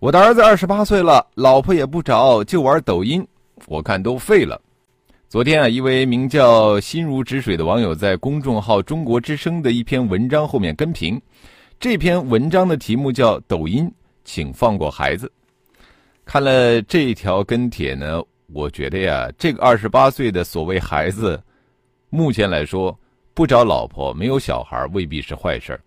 我的儿子二十八岁了，老婆也不找，就玩抖音，我看都废了。昨天啊，一位名叫“心如止水”的网友在公众号“中国之声”的一篇文章后面跟评，这篇文章的题目叫“抖音，请放过孩子”。看了这条跟帖呢，我觉得呀，这个二十八岁的所谓孩子，目前来说不找老婆、没有小孩未必是坏事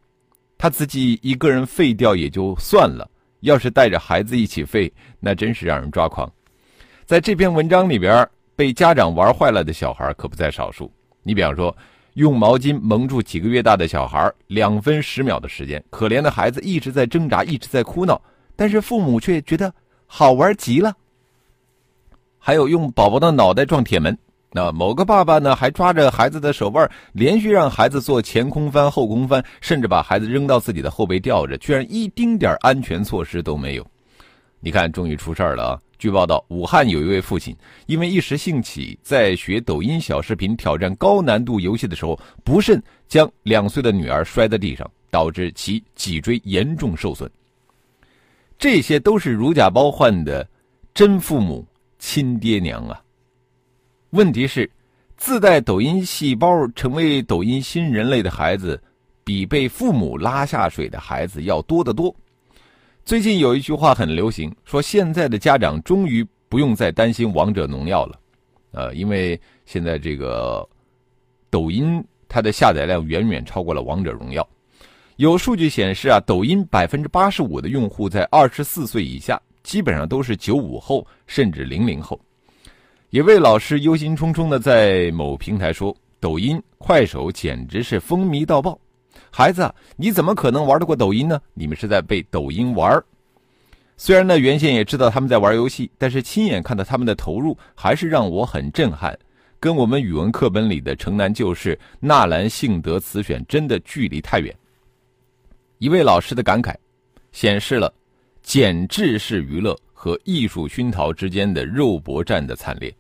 他自己一个人废掉也就算了。要是带着孩子一起废，那真是让人抓狂。在这篇文章里边，被家长玩坏了的小孩可不在少数。你比方说，用毛巾蒙住几个月大的小孩，两分十秒的时间，可怜的孩子一直在挣扎，一直在哭闹，但是父母却觉得好玩极了。还有用宝宝的脑袋撞铁门。那某个爸爸呢，还抓着孩子的手腕，连续让孩子做前空翻、后空翻，甚至把孩子扔到自己的后背吊着，居然一丁点安全措施都没有。你看，终于出事儿了啊！据报道，武汉有一位父亲，因为一时兴起，在学抖音小视频挑战高难度游戏的时候，不慎将两岁的女儿摔在地上，导致其脊椎严重受损。这些都是如假包换的真父母、亲爹娘啊！问题是，自带抖音细胞成为抖音新人类的孩子，比被父母拉下水的孩子要多得多。最近有一句话很流行，说现在的家长终于不用再担心王者荣耀了，呃，因为现在这个抖音它的下载量远远超过了王者荣耀。有数据显示啊，抖音百分之八十五的用户在二十四岁以下，基本上都是九五后甚至零零后。一位老师忧心忡忡的在某平台说：“抖音、快手简直是风靡到爆，孩子，你怎么可能玩得过抖音呢？你们是在被抖音玩。”虽然呢，原先也知道他们在玩游戏，但是亲眼看到他们的投入，还是让我很震撼，跟我们语文课本里的城南旧事、纳兰性德词选真的距离太远。一位老师的感慨，显示了减制式娱乐和艺术熏陶之间的肉搏战的惨烈。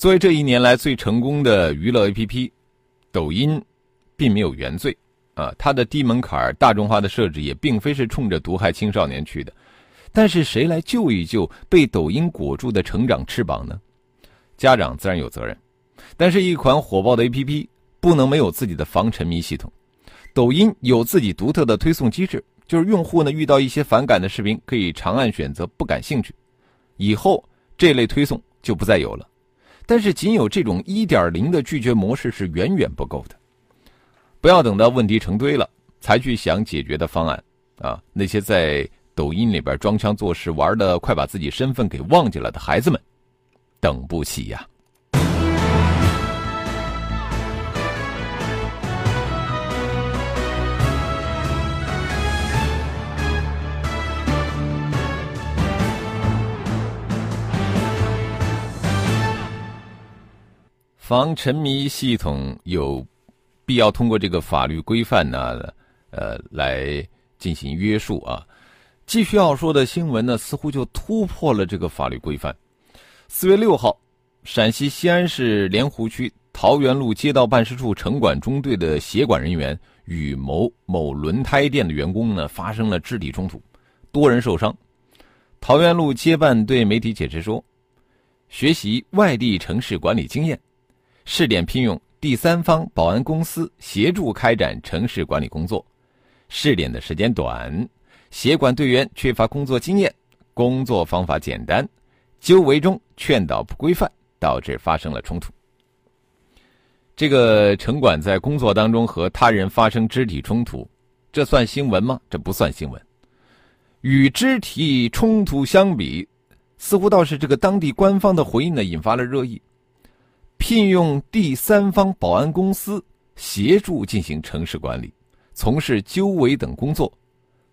作为这一年来最成功的娱乐 APP，抖音并没有原罪啊，它的低门槛、大众化的设置也并非是冲着毒害青少年去的。但是谁来救一救被抖音裹住的成长翅膀呢？家长自然有责任，但是，一款火爆的 APP 不能没有自己的防沉迷系统。抖音有自己独特的推送机制，就是用户呢遇到一些反感的视频，可以长按选择不感兴趣，以后这类推送就不再有了。但是，仅有这种一点零的拒绝模式是远远不够的。不要等到问题成堆了才去想解决的方案啊！那些在抖音里边装腔作势、玩的快把自己身份给忘记了的孩子们，等不起呀！防沉迷系统有必要通过这个法律规范呢，呃，来进行约束啊。继续要说的新闻呢，似乎就突破了这个法律规范。四月六号，陕西西安市莲湖区桃园路街道办事处城管中队的协管人员与某某轮胎店的员工呢发生了肢体冲突，多人受伤。桃园路街办对媒体解释说，学习外地城市管理经验。试点聘用第三方保安公司协助开展城市管理工作，试点的时间短，协管队员缺乏工作经验，工作方法简单，纠围中劝导不规范，导致发生了冲突。这个城管在工作当中和他人发生肢体冲突，这算新闻吗？这不算新闻。与肢体冲突相比，似乎倒是这个当地官方的回应呢，引发了热议。聘用第三方保安公司协助进行城市管理，从事纠围等工作，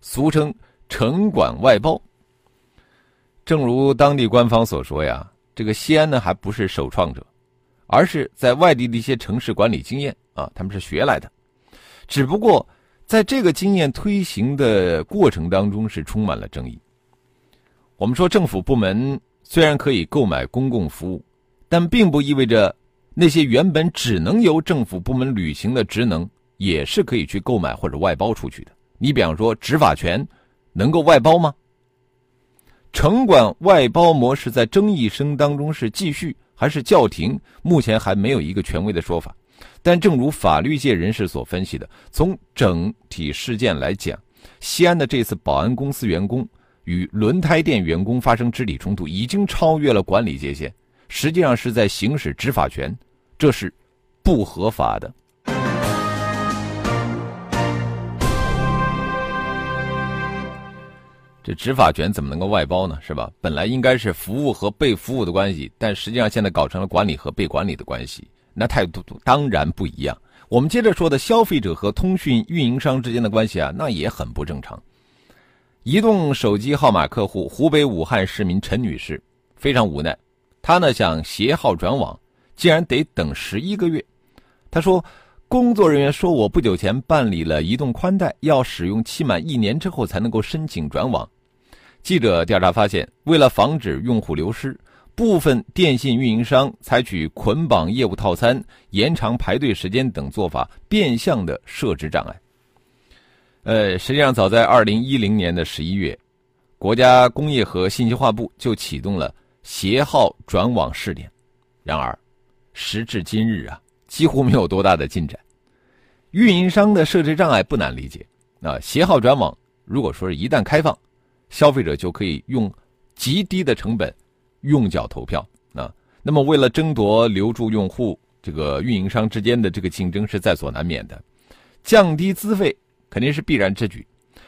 俗称城管外包。正如当地官方所说呀，这个西安呢还不是首创者，而是在外地的一些城市管理经验啊，他们是学来的。只不过在这个经验推行的过程当中是充满了争议。我们说政府部门虽然可以购买公共服务，但并不意味着那些原本只能由政府部门履行的职能也是可以去购买或者外包出去的。你比方说执法权能够外包吗？城管外包模式在争议声当中是继续还是叫停？目前还没有一个权威的说法。但正如法律界人士所分析的，从整体事件来讲，西安的这次保安公司员工与轮胎店员工发生肢体冲突，已经超越了管理界限，实际上是在行使执法权，这是不合法的。这执法权怎么能够外包呢？是吧？本来应该是服务和被服务的关系，但实际上现在搞成了管理和被管理的关系，那态度当然不一样。我们接着说的消费者和通讯运营商之间的关系啊，那也很不正常。移动手机号码客户湖北武汉市民陈女士非常无奈，他呢想携号转网，竟然得等十一个月。他说，工作人员说我不久前办理了移动宽带，要使用期满一年之后才能够申请转网。记者调查发现，为了防止用户流失，部分电信运营商采取捆绑业务套餐、延长排队时间等做法，变相的设置障碍。呃，实际上，早在二零一零年的十一月，国家工业和信息化部就启动了携号转网试点。然而，时至今日啊，几乎没有多大的进展。运营商的设置障碍不难理解。啊，携号转网，如果说是一旦开放，消费者就可以用极低的成本用脚投票啊。那么，为了争夺留住用户，这个运营商之间的这个竞争是在所难免的。降低资费肯定是必然之举。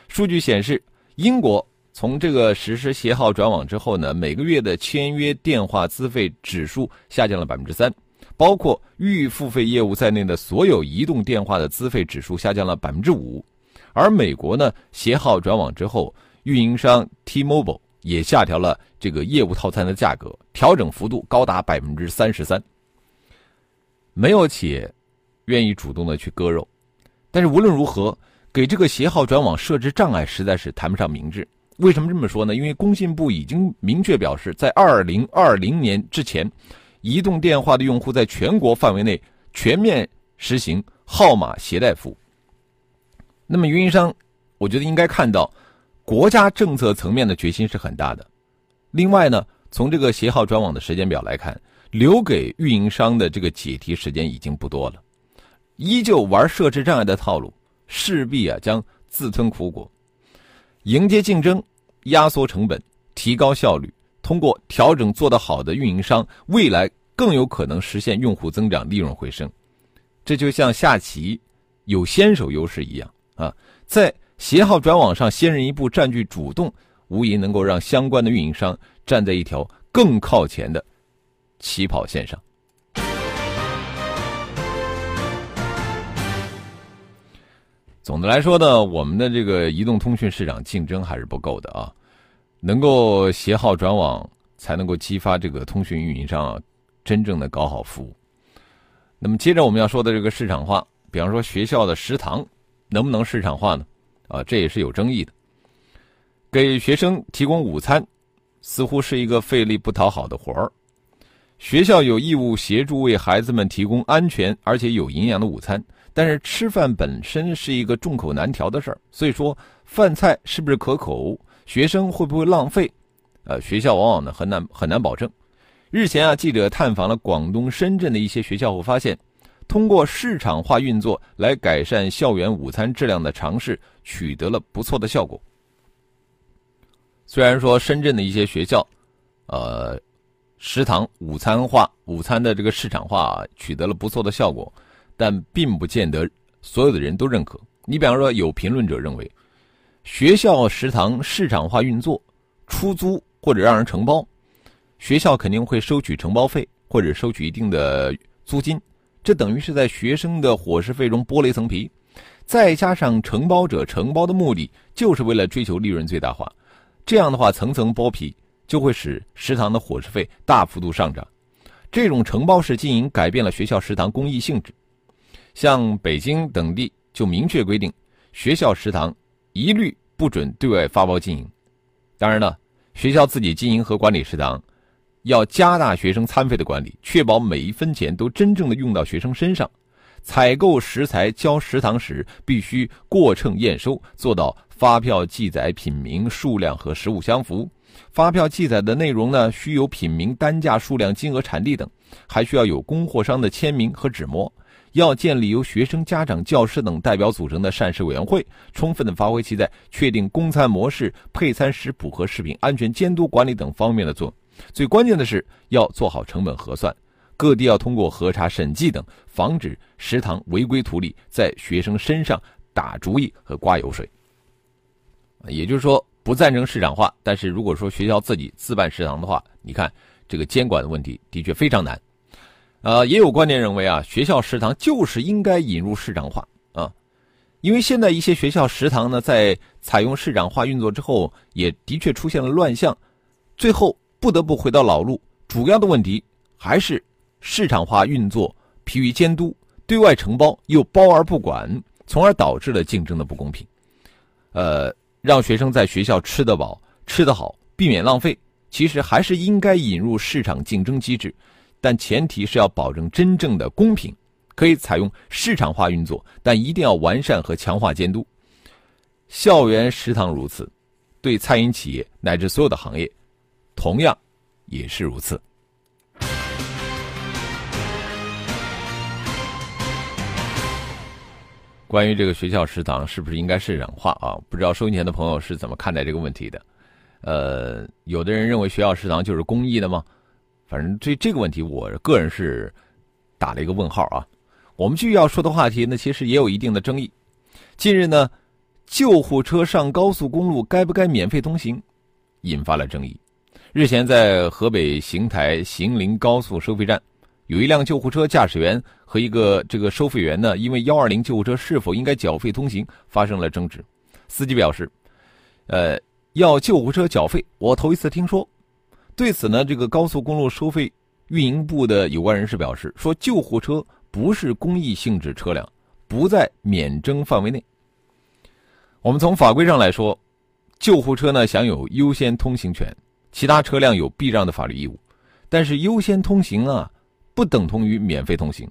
数据显示，英国从这个实施携号转网之后呢，每个月的签约电话资费指数下降了百分之三，包括预付费业务在内的所有移动电话的资费指数下降了百分之五。而美国呢，携号转网之后。运营商 T-Mobile 也下调了这个业务套餐的价格，调整幅度高达百分之三十三。没有企业愿意主动的去割肉，但是无论如何，给这个携号转网设置障碍，实在是谈不上明智。为什么这么说呢？因为工信部已经明确表示，在二零二零年之前，移动电话的用户在全国范围内全面实行号码携带服务。那么运营商，我觉得应该看到。国家政策层面的决心是很大的。另外呢，从这个携号转网的时间表来看，留给运营商的这个解题时间已经不多了。依旧玩设置障碍的套路，势必啊将自吞苦果。迎接竞争，压缩成本，提高效率，通过调整做得好的运营商，未来更有可能实现用户增长、利润回升。这就像下棋有先手优势一样啊，在。携号转网上先人一步占据主动，无疑能够让相关的运营商站在一条更靠前的起跑线上。总的来说呢，我们的这个移动通讯市场竞争还是不够的啊，能够携号转网，才能够激发这个通讯运营商真正的搞好服务。那么接着我们要说的这个市场化，比方说学校的食堂能不能市场化呢？啊，这也是有争议的。给学生提供午餐，似乎是一个费力不讨好的活儿。学校有义务协助为孩子们提供安全而且有营养的午餐，但是吃饭本身是一个众口难调的事儿。所以说，饭菜是不是可口，学生会不会浪费，呃，学校往往呢很难很难保证。日前啊，记者探访了广东深圳的一些学校后发现。通过市场化运作来改善校园午餐质量的尝试取得了不错的效果。虽然说深圳的一些学校，呃，食堂午餐化、午餐的这个市场化取得了不错的效果，但并不见得所有的人都认可。你比方说，有评论者认为，学校食堂市场化运作，出租或者让人承包，学校肯定会收取承包费或者收取一定的租金。这等于是在学生的伙食费中剥了一层皮，再加上承包者承包的目的就是为了追求利润最大化，这样的话层层剥皮，就会使食堂的伙食费大幅度上涨。这种承包式经营改变了学校食堂公益性质。像北京等地就明确规定，学校食堂一律不准对外发包经营。当然了，学校自己经营和管理食堂，要加大学生餐费的管理，确保每一分钱都真正的用到学生身上。采购食材交食堂时，必须过秤验收，做到发票记载品名、数量和实物相符。发票记载的内容呢，需有品名、单价、数量、金额、产地等，还需要有供货商的签名和纸模。要建立由学生、家长、教师等代表组成的膳食委员会，充分的发挥其在确定供餐模式、配餐食谱和食品安全监督管理等方面的作用。最关键的是要做好成本核算。各地要通过核查、审计等，防止食堂违规图利，在学生身上打主意和刮油水。也就是说，不赞成市场化，但是如果说学校自己自办食堂的话，你看这个监管的问题的确非常难。呃，也有观点认为啊，学校食堂就是应该引入市场化啊，因为现在一些学校食堂呢，在采用市场化运作之后，也的确出现了乱象，最后不得不回到老路。主要的问题还是。市场化运作疲于监督，对外承包又包而不管，从而导致了竞争的不公平。呃，让学生在学校吃得饱、吃得好，避免浪费，其实还是应该引入市场竞争机制，但前提是要保证真正的公平。可以采用市场化运作，但一定要完善和强化监督。校园食堂如此，对餐饮企业乃至所有的行业，同样也是如此。关于这个学校食堂是不是应该市场化啊？不知道收银前的朋友是怎么看待这个问题的？呃，有的人认为学校食堂就是公益的吗？反正对这个问题，我个人是打了一个问号啊。我们继续要说的话题呢，其实也有一定的争议。近日呢，救护车上高速公路该不该免费通行，引发了争议。日前，在河北邢台邢临高速收费站。有一辆救护车驾驶员和一个这个收费员呢，因为幺二零救护车是否应该缴费通行发生了争执。司机表示：“呃，要救护车缴费，我头一次听说。”对此呢，这个高速公路收费运营部的有关人士表示说：“救护车不是公益性质车辆，不在免征范围内。”我们从法规上来说，救护车呢享有优先通行权，其他车辆有避让的法律义务，但是优先通行啊。不等同于免费通行，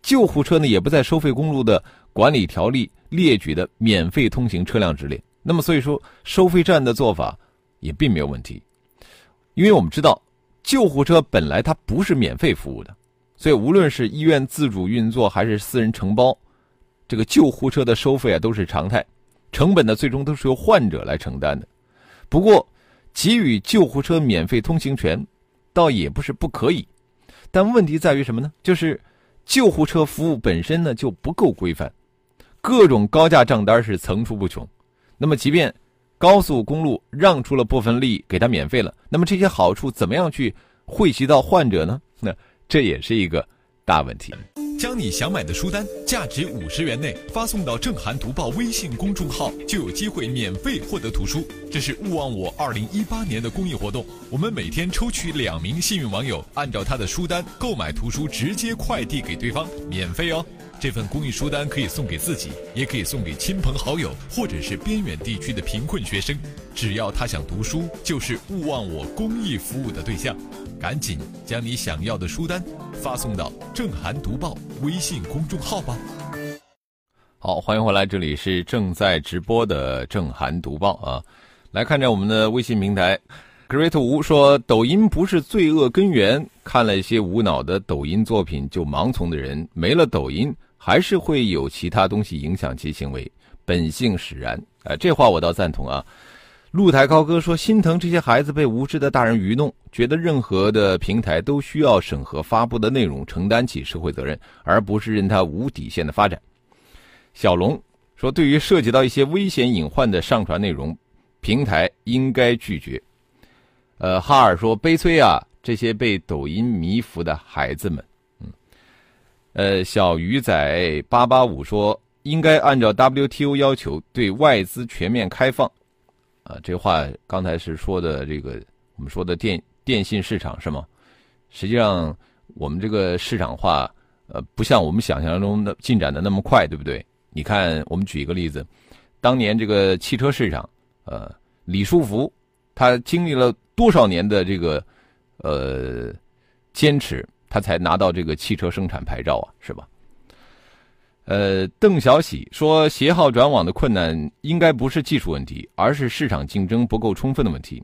救护车呢也不在收费公路的管理条例列举的免费通行车辆之列。那么所以说，收费站的做法也并没有问题，因为我们知道救护车本来它不是免费服务的，所以无论是医院自主运作还是私人承包，这个救护车的收费啊都是常态，成本呢最终都是由患者来承担的。不过，给予救护车免费通行权，倒也不是不可以。但问题在于什么呢？就是救护车服务本身呢就不够规范，各种高价账单是层出不穷。那么，即便高速公路让出了部分利益给他免费了，那么这些好处怎么样去惠及到患者呢？那这也是一个大问题。将你想买的书单价值五十元内发送到正涵读报微信公众号，就有机会免费获得图书。这是勿忘我二零一八年的公益活动，我们每天抽取两名幸运网友，按照他的书单购买图书，直接快递给对方，免费哦。这份公益书单可以送给自己，也可以送给亲朋好友，或者是边远地区的贫困学生。只要他想读书，就是勿忘我公益服务的对象。赶紧将你想要的书单发送到正涵读报微信公众号吧。好，欢迎回来，这里是正在直播的正涵读报啊。来看着我们的微信平台，Great 吴说：“抖音不是罪恶根源，看了一些无脑的抖音作品就盲从的人，没了抖音。”还是会有其他东西影响其行为，本性使然。啊，这话我倒赞同啊。露台高歌说心疼这些孩子被无知的大人愚弄，觉得任何的平台都需要审核发布的内容，承担起社会责任，而不是任他无底线的发展。小龙说，对于涉及到一些危险隐患的上传内容，平台应该拒绝。呃，哈尔说悲催啊，这些被抖音迷服的孩子们。呃，小鱼仔八八五说，应该按照 WTO 要求对外资全面开放。啊，这话刚才是说的这个我们说的电电信市场是吗？实际上，我们这个市场化，呃，不像我们想象中的进展的那么快，对不对？你看，我们举一个例子，当年这个汽车市场，呃，李书福，他经历了多少年的这个呃坚持，他才拿到这个汽车生产牌照啊，是吧？呃，邓小喜说，携号转网的困难应该不是技术问题，而是市场竞争不够充分的问题。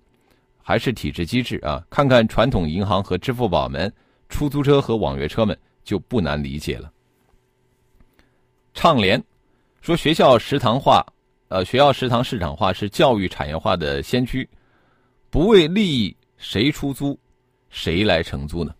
还是体制机制啊！看看传统银行和支付宝们，出租车和网约车们就不难理解了。畅联说，学校食堂化，呃，学校食堂市场化是教育产业化的先驱，不为利益，谁出租，谁来承租呢？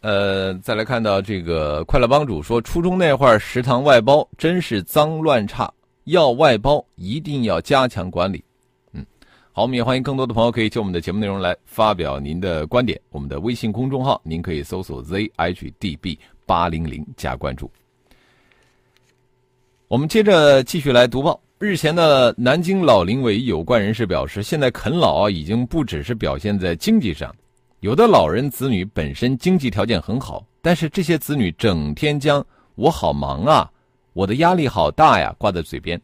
呃，再来看到这个快乐帮主说，初中那会儿食堂外包真是脏乱差，要外包一定要加强管理。嗯好，我们也欢迎更多的朋友可以就我们的节目内容来发表您的观点。我们的微信公众号，您可以搜索 zhdb 八零零加关注。我们接着继续来读报。日前的南京老龄委有关人士表示，现在啃老啊，已经不只是表现在经济上。有的老人子女本身经济条件很好，但是这些子女整天将“我好忙啊，我的压力好大呀”挂在嘴边，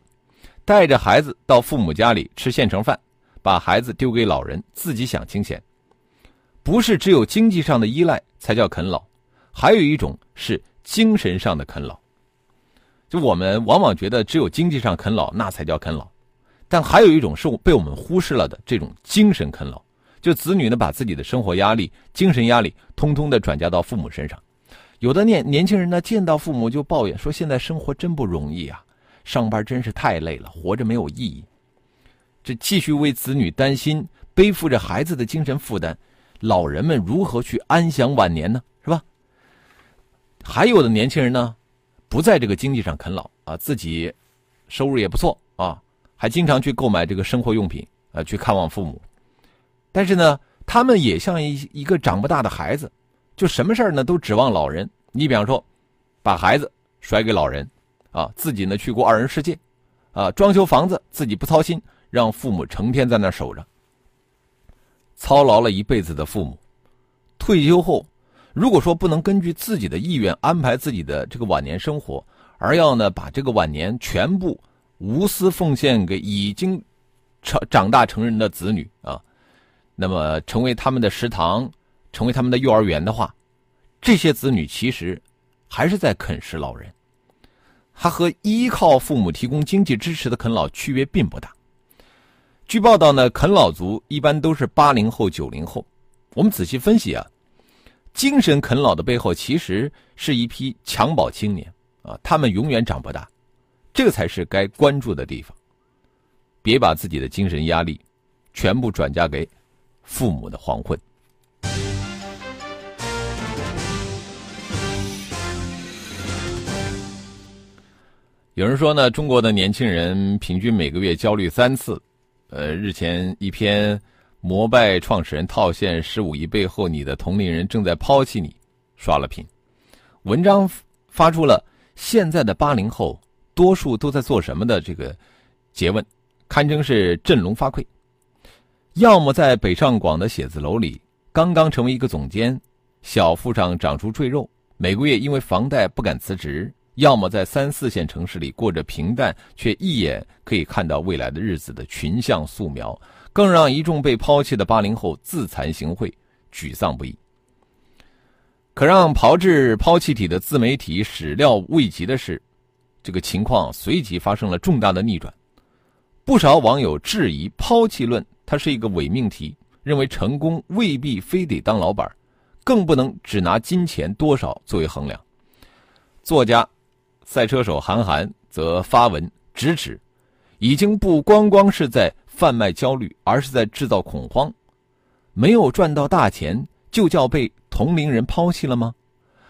带着孩子到父母家里吃现成饭。把孩子丢给老人，自己享清闲，不是只有经济上的依赖才叫啃老，还有一种是精神上的啃老。就我们往往觉得只有经济上啃老那才叫啃老，但还有一种是被我们忽视了的这种精神啃老。就子女呢，把自己的生活压力、精神压力通通的转嫁到父母身上。有的年年轻人呢，见到父母就抱怨说：“现在生活真不容易啊，上班真是太累了，活着没有意义。”这继续为子女担心，背负着孩子的精神负担，老人们如何去安享晚年呢？是吧？还有的年轻人呢，不在这个经济上啃老啊，自己收入也不错啊，还经常去购买这个生活用品啊，去看望父母。但是呢，他们也像一一个长不大的孩子，就什么事儿呢都指望老人。你比方说，把孩子甩给老人，啊，自己呢去过二人世界，啊，装修房子自己不操心。让父母成天在那守着，操劳了一辈子的父母，退休后，如果说不能根据自己的意愿安排自己的这个晚年生活，而要呢把这个晚年全部无私奉献给已经长长大成人的子女啊，那么成为他们的食堂，成为他们的幼儿园的话，这些子女其实还是在啃食老人，他和依靠父母提供经济支持的啃老区别并不大。据报道呢，啃老族一般都是八零后、九零后。我们仔细分析啊，精神啃老的背后其实是一批襁褓青年啊，他们永远长不大，这才是该关注的地方。别把自己的精神压力全部转嫁给父母的黄昏。有人说呢，中国的年轻人平均每个月焦虑三次。呃，日前一篇摩拜创始人套现十五亿背后，你的同龄人正在抛弃你，刷了屏。文章发出了现在的八零后多数都在做什么的这个诘问，堪称是振聋发聩。要么在北上广的写字楼里刚刚成为一个总监，小腹上长出赘肉，每个月因为房贷不敢辞职。要么在三四线城市里过着平淡却一眼可以看到未来的日子的群像素描，更让一众被抛弃的八零后自惭形秽、沮丧不已。可让炮制抛弃体的自媒体始料未及的是，这个情况随即发生了重大的逆转。不少网友质疑“抛弃论”它是一个伪命题，认为成功未必非得当老板，更不能只拿金钱多少作为衡量。作家。赛车手韩寒则发文直指，已经不光光是在贩卖焦虑，而是在制造恐慌。没有赚到大钱，就叫被同龄人抛弃了吗？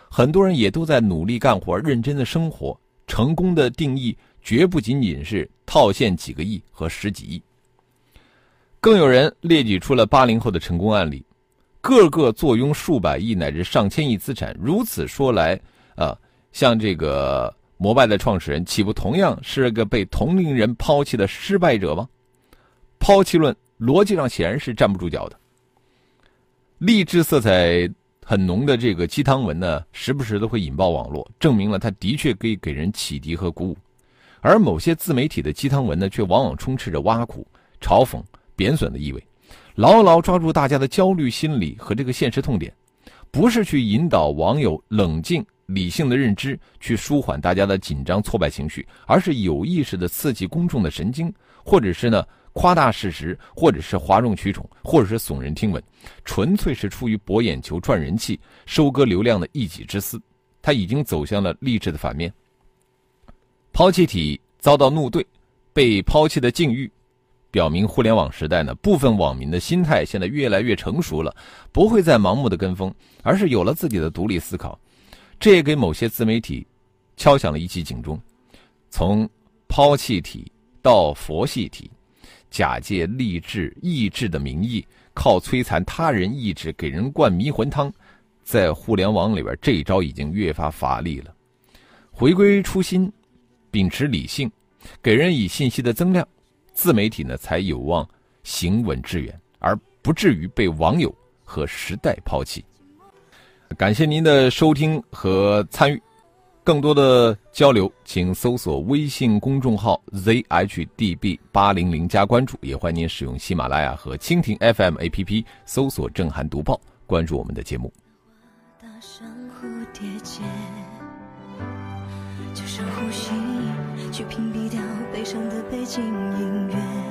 很多人也都在努力干活，认真的生活。成功的定义绝不仅仅是套现几个亿和十几亿。更有人列举出了八零后的成功案例，个个坐拥数百亿乃至上千亿资产。如此说来，啊，像这个。摩拜的创始人岂不同样是个被同龄人抛弃的失败者吗？抛弃论逻辑上显然是站不住脚的。励志色彩很浓的这个鸡汤文呢，时不时的会引爆网络，证明了它的确可以给人启迪和鼓舞。而某些自媒体的鸡汤文呢，却往往充斥着挖苦、嘲讽、贬损的意味，牢牢抓住大家的焦虑心理和这个现实痛点，不是去引导网友冷静理性的认知，去舒缓大家的紧张挫败情绪，而是有意识的刺激公众的神经，或者是呢夸大事实，或者是哗众取宠，或者是耸人听闻，纯粹是出于博眼球、赚人气、收割流量的一己之私，他已经走向了励志的反面。抛弃体遭到怒对，被抛弃的境遇，表明互联网时代呢，部分网民的心态现在越来越成熟了，不会再盲目的跟风，而是有了自己的独立思考。这也给某些自媒体敲响了一记警钟：从抛弃体到佛系体，假借励志意志的名义，靠摧残他人意志给人灌迷魂汤，在互联网里边这一招已经越发乏力了。回归初心。秉持理性，给人以信息的增量，自媒体呢才有望行稳致远，而不至于被网友和时代抛弃。感谢您的收听和参与，更多的交流，请搜索微信公众号 zhdb 八零零加关注，也欢迎您使用喜马拉雅和蜻蜓 FM APP 搜索“震撼读报”，关注我们的节目。就是呼吸去屏蔽掉悲伤的背景音乐。